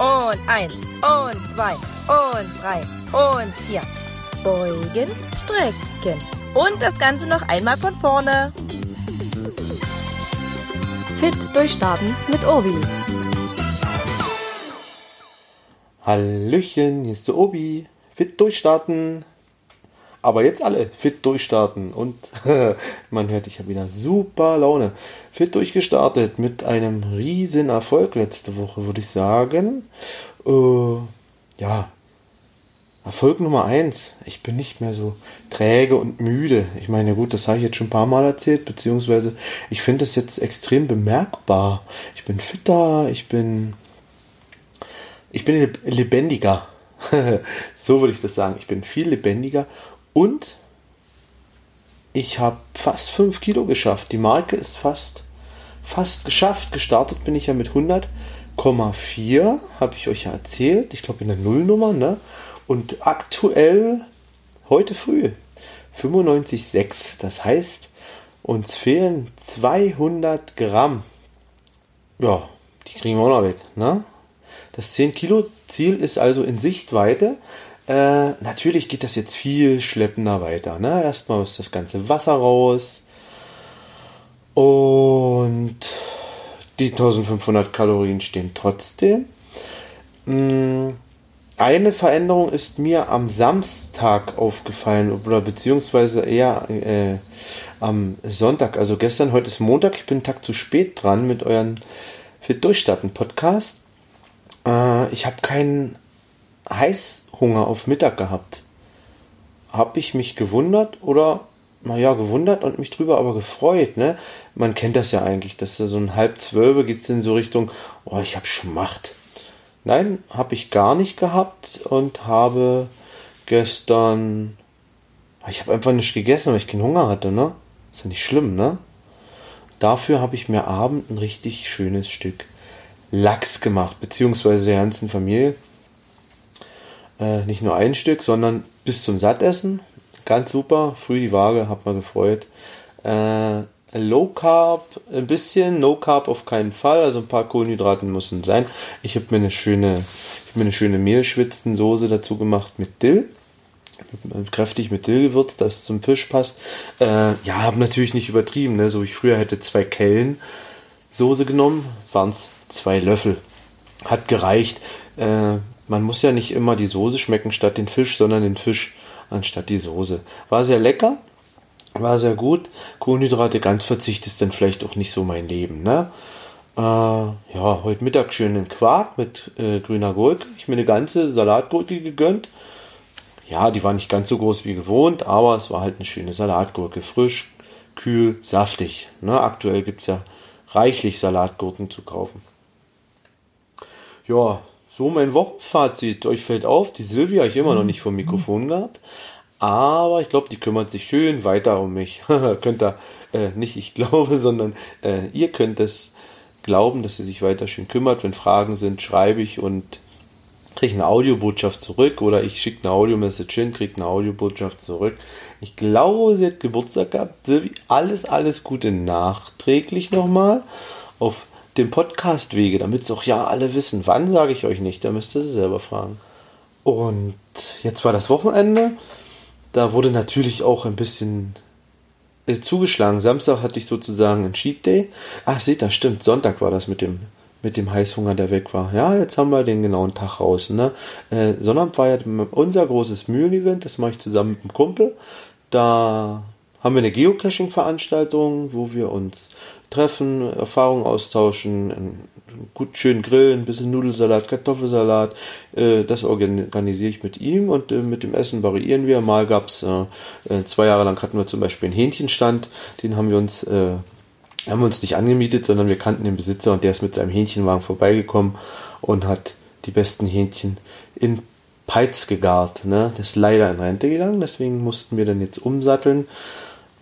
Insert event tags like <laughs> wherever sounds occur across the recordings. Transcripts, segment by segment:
Und eins. Und zwei. Und drei. Und vier. Beugen, strecken. Und das Ganze noch einmal von vorne. Fit durchstarten mit Obi. Hallöchen, hier ist der Obi. Fit durchstarten. Aber jetzt alle fit durchstarten. Und <laughs> man hört, ich habe wieder super Laune. Fit durchgestartet mit einem riesen Erfolg letzte Woche, würde ich sagen. Äh, ja, Erfolg Nummer eins. Ich bin nicht mehr so träge und müde. Ich meine, gut, das habe ich jetzt schon ein paar Mal erzählt, beziehungsweise ich finde es jetzt extrem bemerkbar. Ich bin fitter, ich bin, ich bin lebendiger. <laughs> so würde ich das sagen. Ich bin viel lebendiger und ich habe fast 5 Kilo geschafft. Die Marke ist fast, fast geschafft. Gestartet bin ich ja mit 100,4, habe ich euch ja erzählt. Ich glaube in der Nullnummer, ne? Und aktuell, heute früh, 95,6. Das heißt, uns fehlen 200 Gramm. Ja, die kriegen wir auch noch weg. Ne? Das 10 Kilo Ziel ist also in Sichtweite. Äh, natürlich geht das jetzt viel schleppender weiter. Ne? Erstmal muss das ganze Wasser raus. Und die 1500 Kalorien stehen trotzdem. Hm eine Veränderung ist mir am Samstag aufgefallen oder beziehungsweise eher äh, am Sonntag. Also gestern, heute ist Montag. Ich bin einen Tag zu spät dran mit euren Fit Durchstarten Podcast. Äh, ich habe keinen Heißhunger auf Mittag gehabt. Habe ich mich gewundert oder naja, gewundert und mich drüber aber gefreut, ne? Man kennt das ja eigentlich, dass da so ein halb zwölf geht es in so Richtung, oh, ich habe Schmacht. Nein, habe ich gar nicht gehabt und habe gestern. Ich habe einfach nicht gegessen, weil ich keinen Hunger hatte, ne? Ist ja nicht schlimm, ne? Dafür habe ich mir abend ein richtig schönes Stück Lachs gemacht, beziehungsweise der ganzen Familie. Äh, nicht nur ein Stück, sondern bis zum Sattessen. Ganz super. Früh die Waage, hat mal gefreut. Äh, Low Carb ein bisschen, No Carb auf keinen Fall, also ein paar Kohlenhydraten müssen sein. Ich habe mir eine schöne, ich mir eine schöne Mehlschwitzensoße dazu gemacht mit Dill. Kräftig mit Dill gewürzt, das zum Fisch passt. Äh, ja, habe natürlich nicht übertrieben, ne? so wie ich früher hätte zwei Kellen Soße genommen, waren es zwei Löffel. Hat gereicht. Äh, man muss ja nicht immer die Soße schmecken statt den Fisch, sondern den Fisch anstatt die Soße. War sehr lecker war sehr gut. Kohlenhydrate ganz verzicht ist dann vielleicht auch nicht so mein Leben. Ne? Äh, ja, heute Mittag schönen Quark mit äh, grüner Gurke. Ich mir eine ganze Salatgurke gegönnt. Ja, die war nicht ganz so groß wie gewohnt, aber es war halt eine schöne Salatgurke. Frisch, kühl, saftig. Ne? Aktuell gibt es ja reichlich Salatgurken zu kaufen. Ja, so mein Wochenfazit. Euch fällt auf, die Silvia ich immer noch nicht vom Mikrofon gehabt. Aber ich glaube, die kümmert sich schön weiter um mich. <laughs> könnt ihr, äh, nicht ich glaube, <laughs> sondern äh, ihr könnt es glauben, dass sie sich weiter schön kümmert. Wenn Fragen sind, schreibe ich und kriege eine Audiobotschaft zurück oder ich schicke eine Audio-Message hin, kriege eine Audiobotschaft zurück. Ich glaube, sie hat Geburtstag gehabt. Silvi, alles, alles Gute nachträglich nochmal auf dem Podcast-Wege, damit es auch ja alle wissen. Wann sage ich euch nicht, da müsst ihr sie selber fragen. Und jetzt war das Wochenende da wurde natürlich auch ein bisschen äh, zugeschlagen. Samstag hatte ich sozusagen einen Cheat Day. Ach, seht das stimmt. Sonntag war das mit dem mit dem Heißhunger, der weg war. Ja, jetzt haben wir den genauen Tag raus. Ne? Äh, Sonnabend war ja unser großes Mühlen-Event, das mache ich zusammen mit einem Kumpel. Da haben wir eine Geocaching-Veranstaltung, wo wir uns treffen, Erfahrungen austauschen, gut schön grillen, ein bisschen Nudelsalat, Kartoffelsalat. Äh, das organisiere ich mit ihm und äh, mit dem Essen variieren wir. Mal gab's äh, äh, zwei Jahre lang hatten wir zum Beispiel einen Hähnchenstand, den haben wir uns haben wir uns nicht angemietet, sondern wir kannten den Besitzer und der ist mit seinem Hähnchenwagen vorbeigekommen und hat die besten Hähnchen in Peitz gegart. Ne? Das ist leider in Rente gegangen, deswegen mussten wir dann jetzt umsatteln.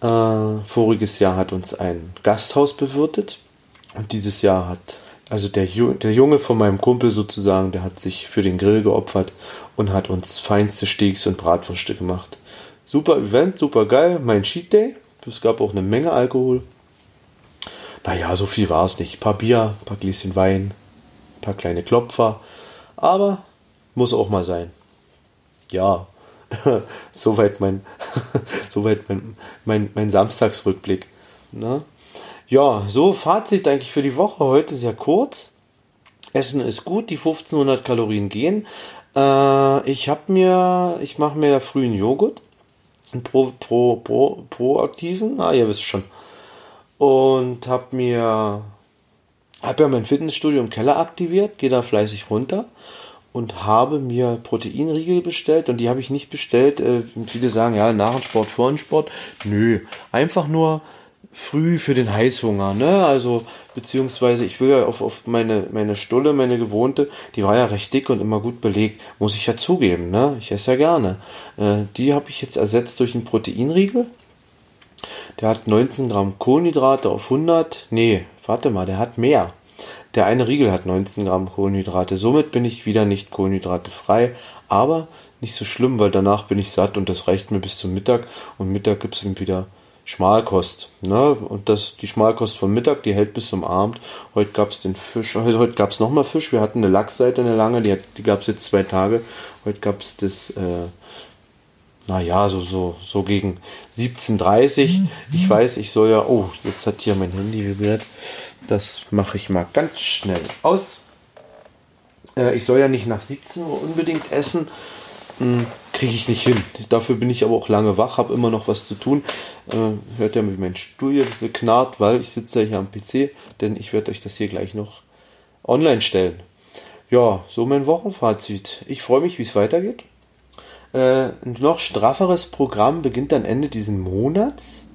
Äh, voriges Jahr hat uns ein Gasthaus bewirtet und dieses Jahr hat also der, der Junge von meinem Kumpel sozusagen, der hat sich für den Grill geopfert und hat uns feinste Steaks und Bratwürste gemacht. Super Event, super geil. Mein Cheat Day. Es gab auch eine Menge Alkohol. Naja, so viel war es nicht. Ein paar Bier, ein paar Gläschen Wein, ein paar kleine Klopfer. Aber muss auch mal sein. Ja, <laughs> soweit mein, <laughs> soweit mein, mein, mein Samstagsrückblick. Ne? Ja, so Fazit eigentlich für die Woche. Heute sehr kurz. Essen ist gut, die 1500 Kalorien gehen. Äh, ich habe mir, ich mache mir ja frühen Joghurt. Einen pro, pro, pro, proaktiven, ah, ihr wisst schon. Und habe mir, habe ja mein Fitnessstudio im Keller aktiviert, gehe da fleißig runter und habe mir Proteinriegel bestellt und die habe ich nicht bestellt. Äh, viele sagen, ja, nach dem Sport, vor dem Sport. Nö, einfach nur früh für den Heißhunger, ne? Also, beziehungsweise ich will ja auf, auf meine, meine Stulle, meine gewohnte, die war ja recht dick und immer gut belegt, muss ich ja zugeben, ne? Ich esse ja gerne. Äh, die habe ich jetzt ersetzt durch einen Proteinriegel. Der hat 19 Gramm Kohlenhydrate auf 100. Nee, warte mal, der hat mehr. Der eine Riegel hat 19 Gramm Kohlenhydrate. Somit bin ich wieder nicht kohlenhydratefrei. Aber nicht so schlimm, weil danach bin ich satt und das reicht mir bis zum Mittag. Und Mittag gibt es eben wieder Schmalkost. Ne? Und das, die Schmalkost vom Mittag, die hält bis zum Abend. Heute gab es den Fisch, heute, heute gab es nochmal Fisch. Wir hatten eine Lachsseite, eine lange, die, die gab es jetzt zwei Tage. Heute gab es das, äh, naja, so, so, so gegen 17.30 mhm. Ich weiß, ich soll ja, oh, jetzt hat hier mein Handy vibriert. Das mache ich mal ganz schnell aus. Äh, ich soll ja nicht nach 17 Uhr unbedingt essen. Hm, Kriege ich nicht hin. Dafür bin ich aber auch lange wach, habe immer noch was zu tun. Äh, hört ja, wie mein Stuhl hier ein knarrt, weil ich sitze ja hier am PC, denn ich werde euch das hier gleich noch online stellen. Ja, so mein Wochenfazit. Ich freue mich, wie es weitergeht. Äh, ein noch strafferes Programm beginnt dann Ende diesen Monats.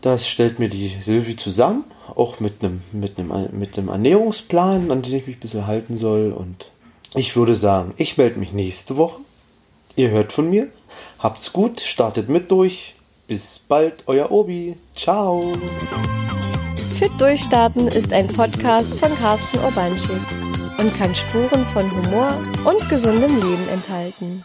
Das stellt mir die Silvi zusammen, auch mit einem mit einem mit einem Ernährungsplan, an den ich mich ein bisschen halten soll. Und ich würde sagen, ich melde mich nächste Woche. Ihr hört von mir. Habt's gut, startet mit durch. Bis bald, euer Obi. Ciao. Fit Durchstarten ist ein Podcast von Carsten Urbanschik und kann Spuren von Humor und gesundem Leben enthalten.